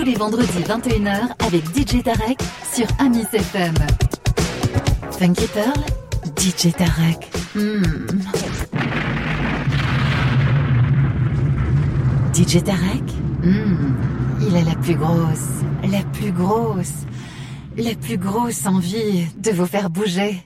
Tous les vendredis 21h avec DJ Tarek sur Amis FM. Funky Pearl, DJ Tarek. Hmm. DJ Tarek, hmm. il a la plus grosse, la plus grosse la plus grosse envie de vous faire bouger.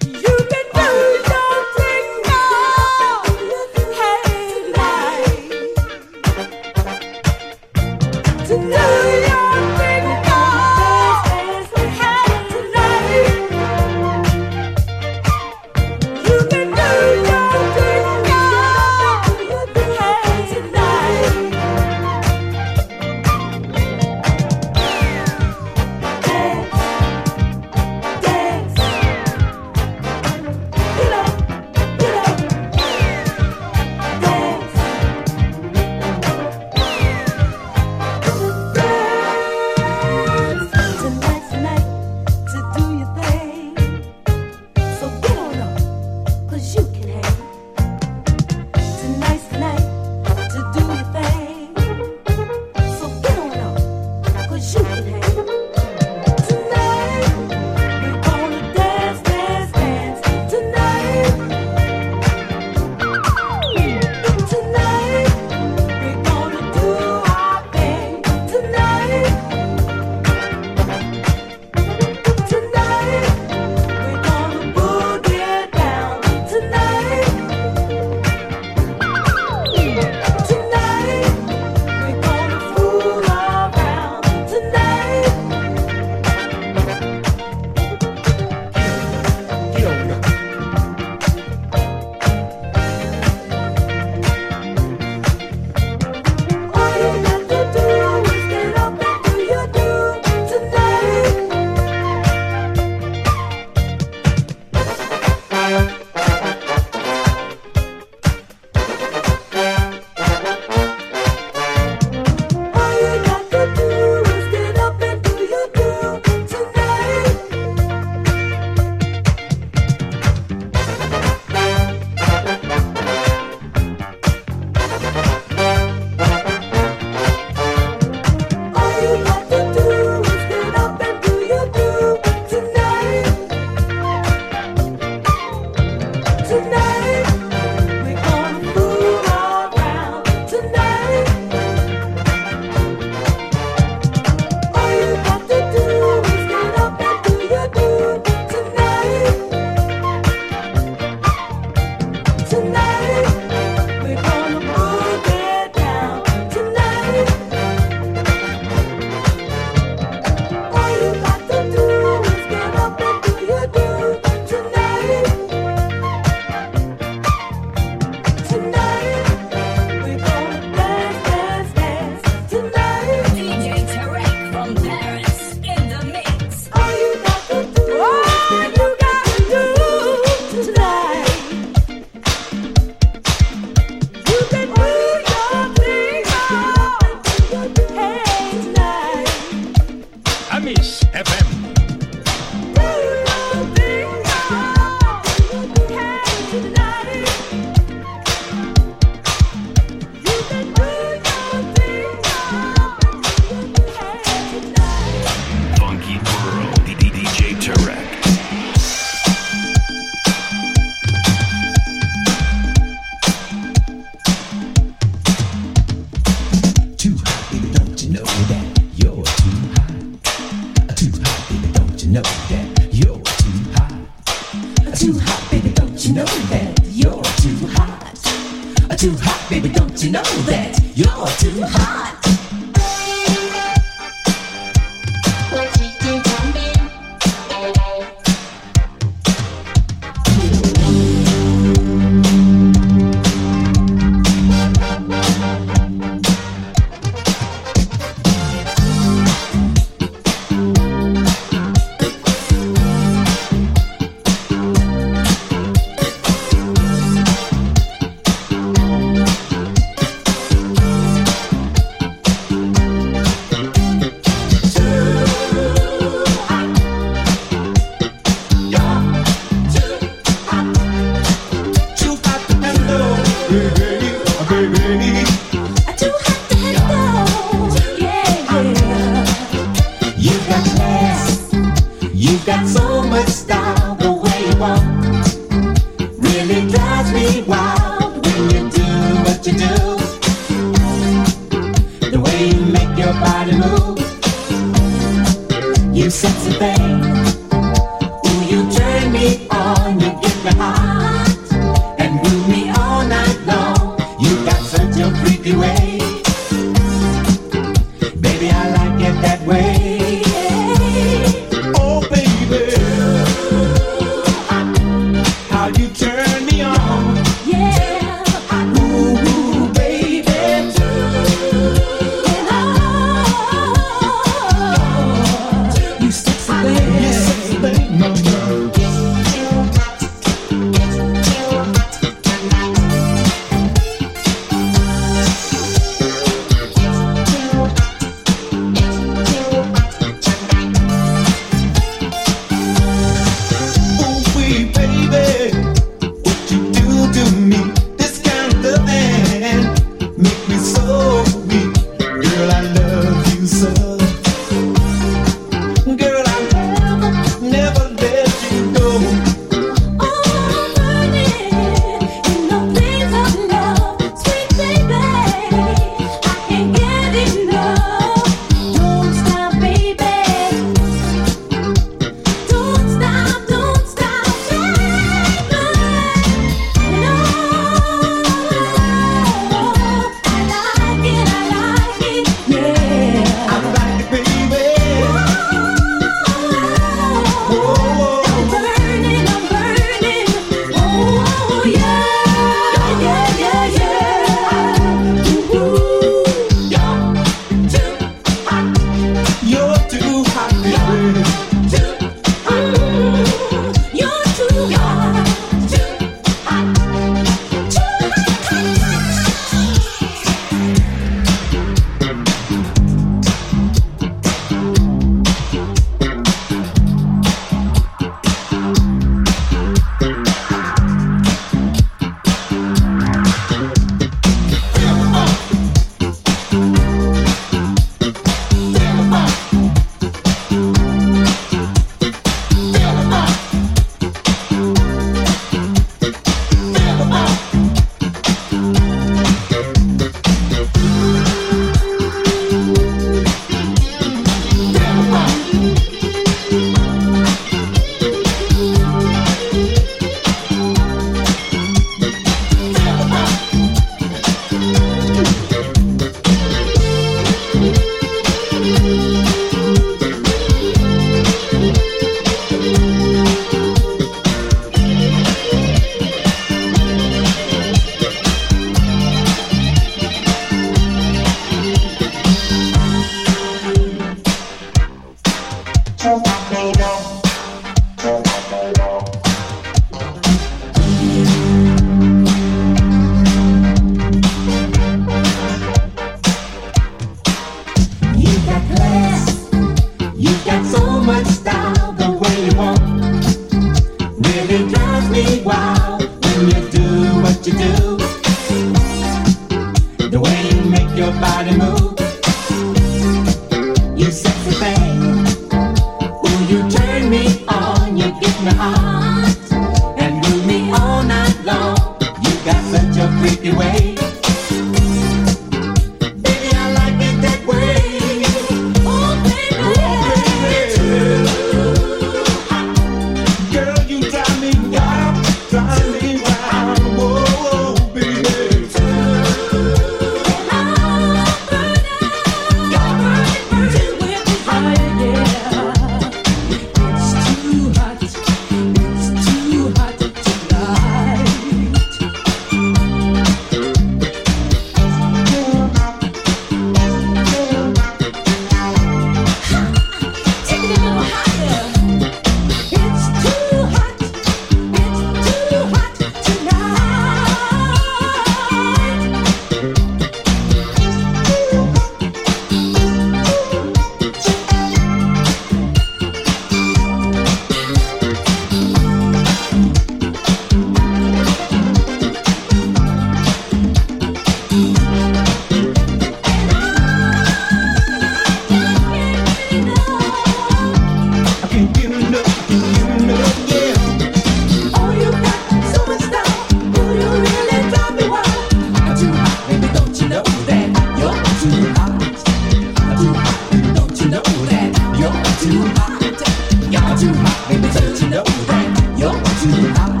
too hot, baby, you know that you're too hot.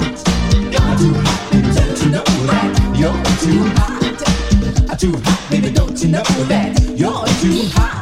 Too hot, baby, you know that you're too hot. Too hot, baby, don't you know that you're too hot.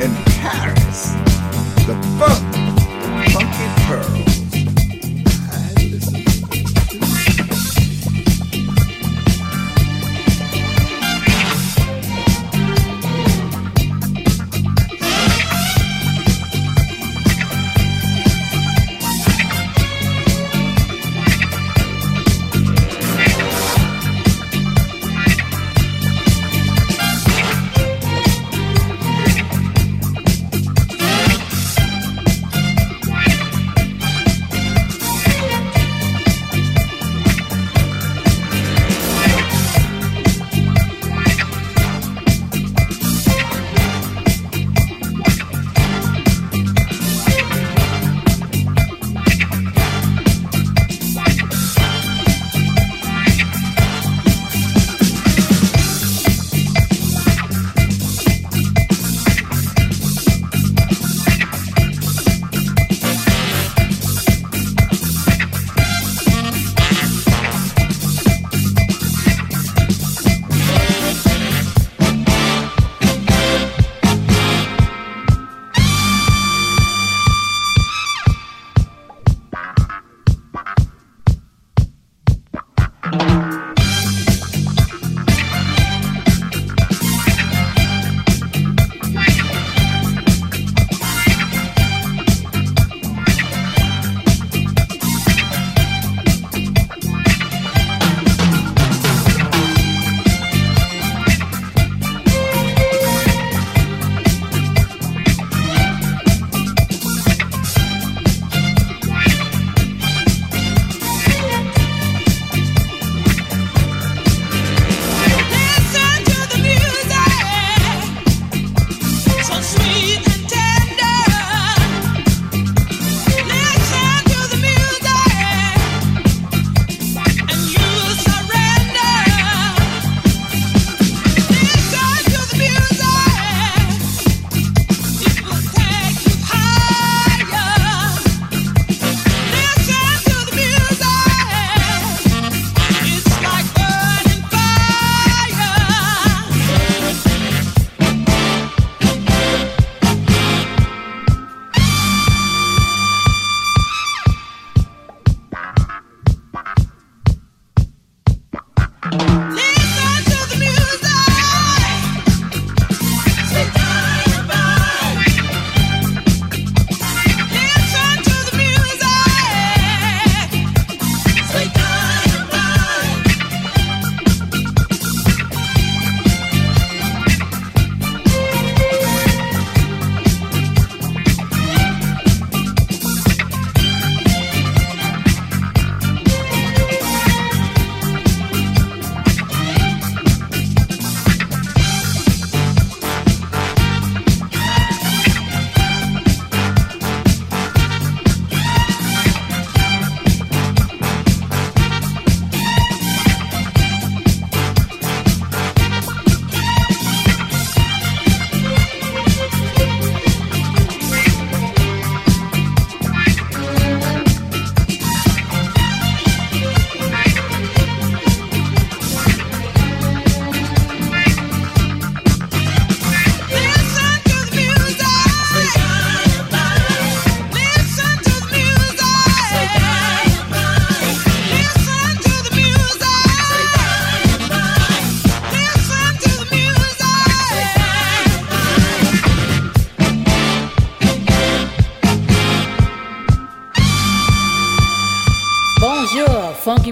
In Paris. The funk, the funky pearl.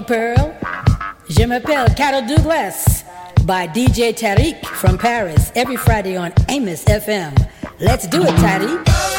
Pearl. Je m'appelle Carol Douglas by DJ Tariq from Paris every Friday on Amos FM. Let's do it, Tariq.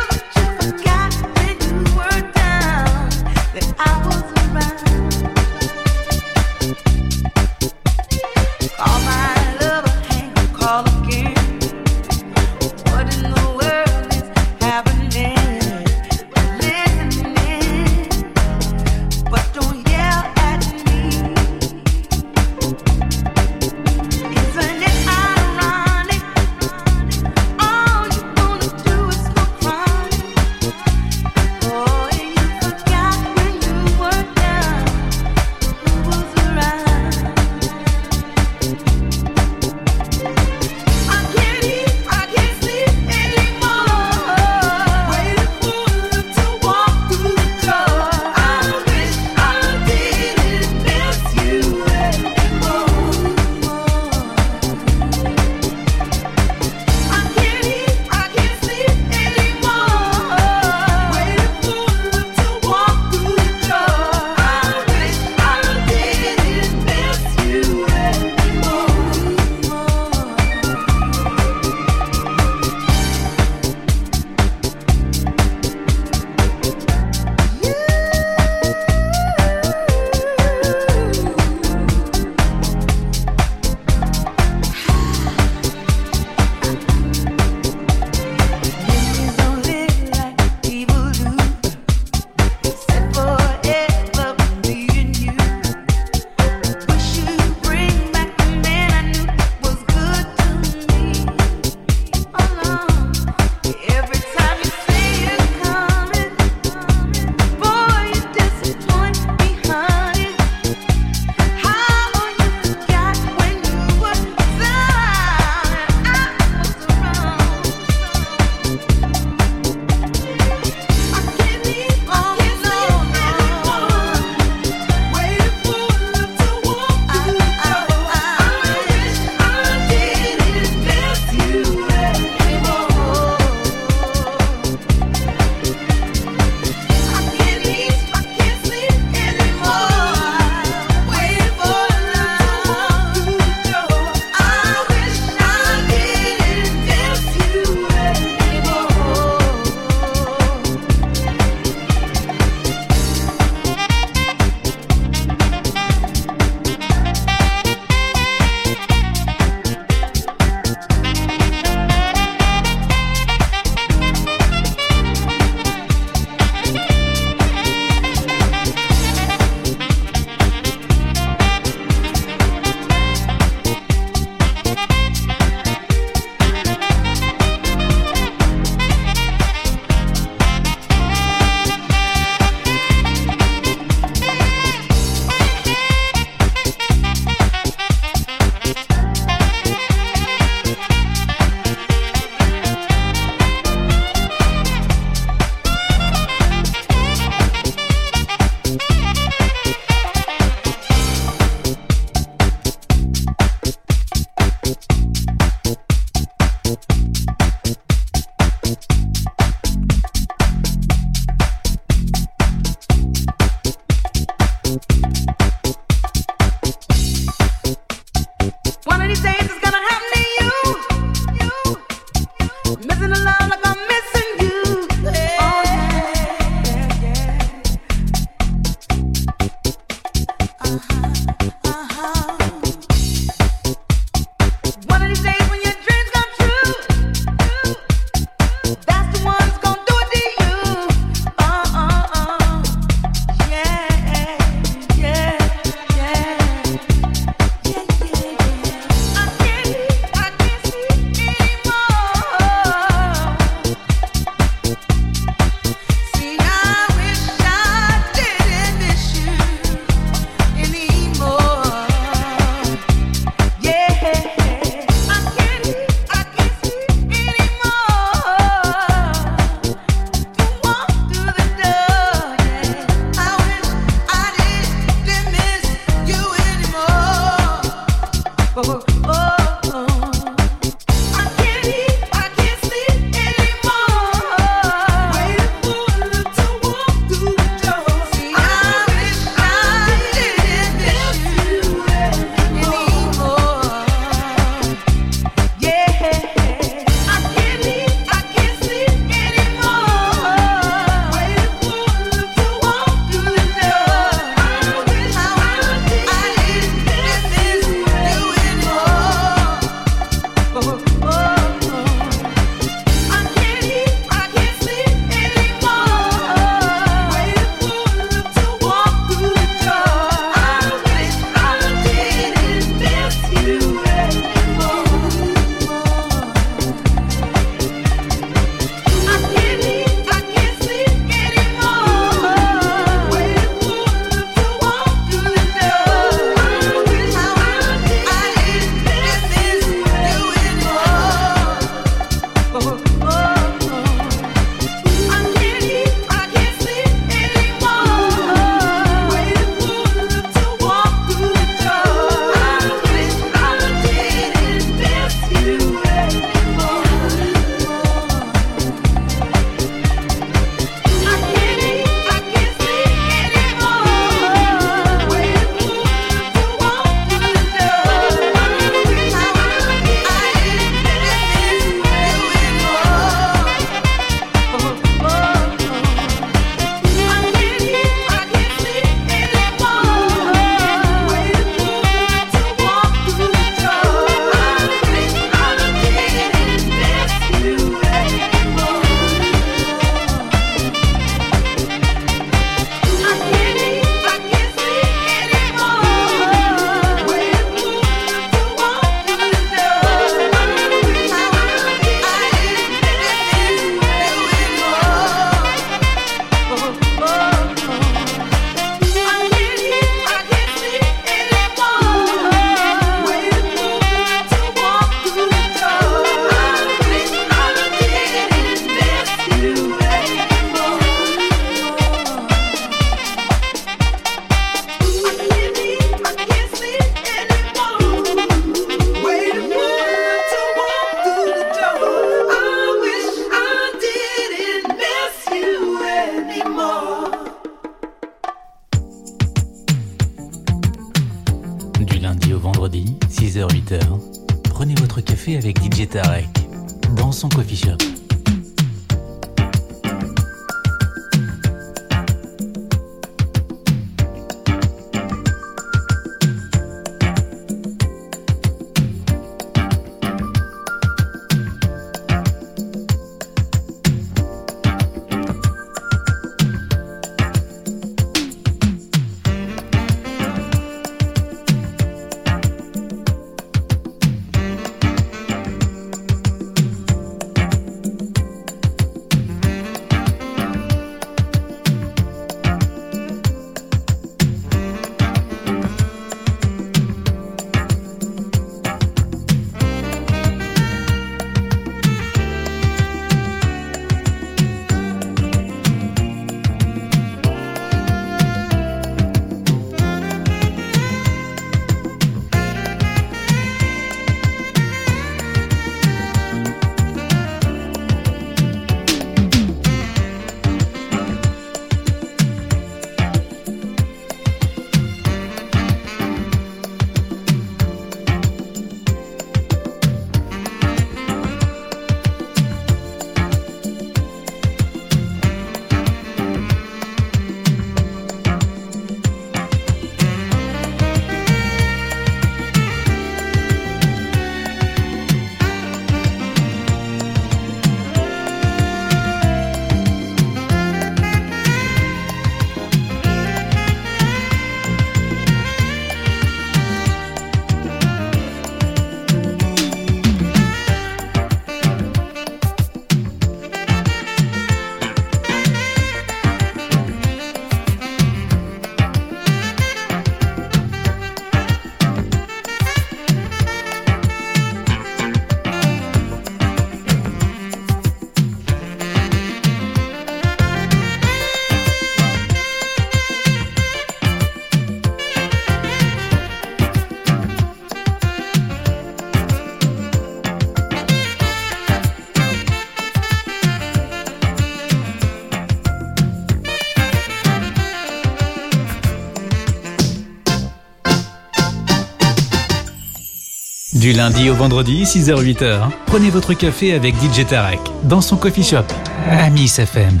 Lundi au vendredi, 6h-8h, prenez votre café avec DJ Tarek dans son coffee shop, Amis FM.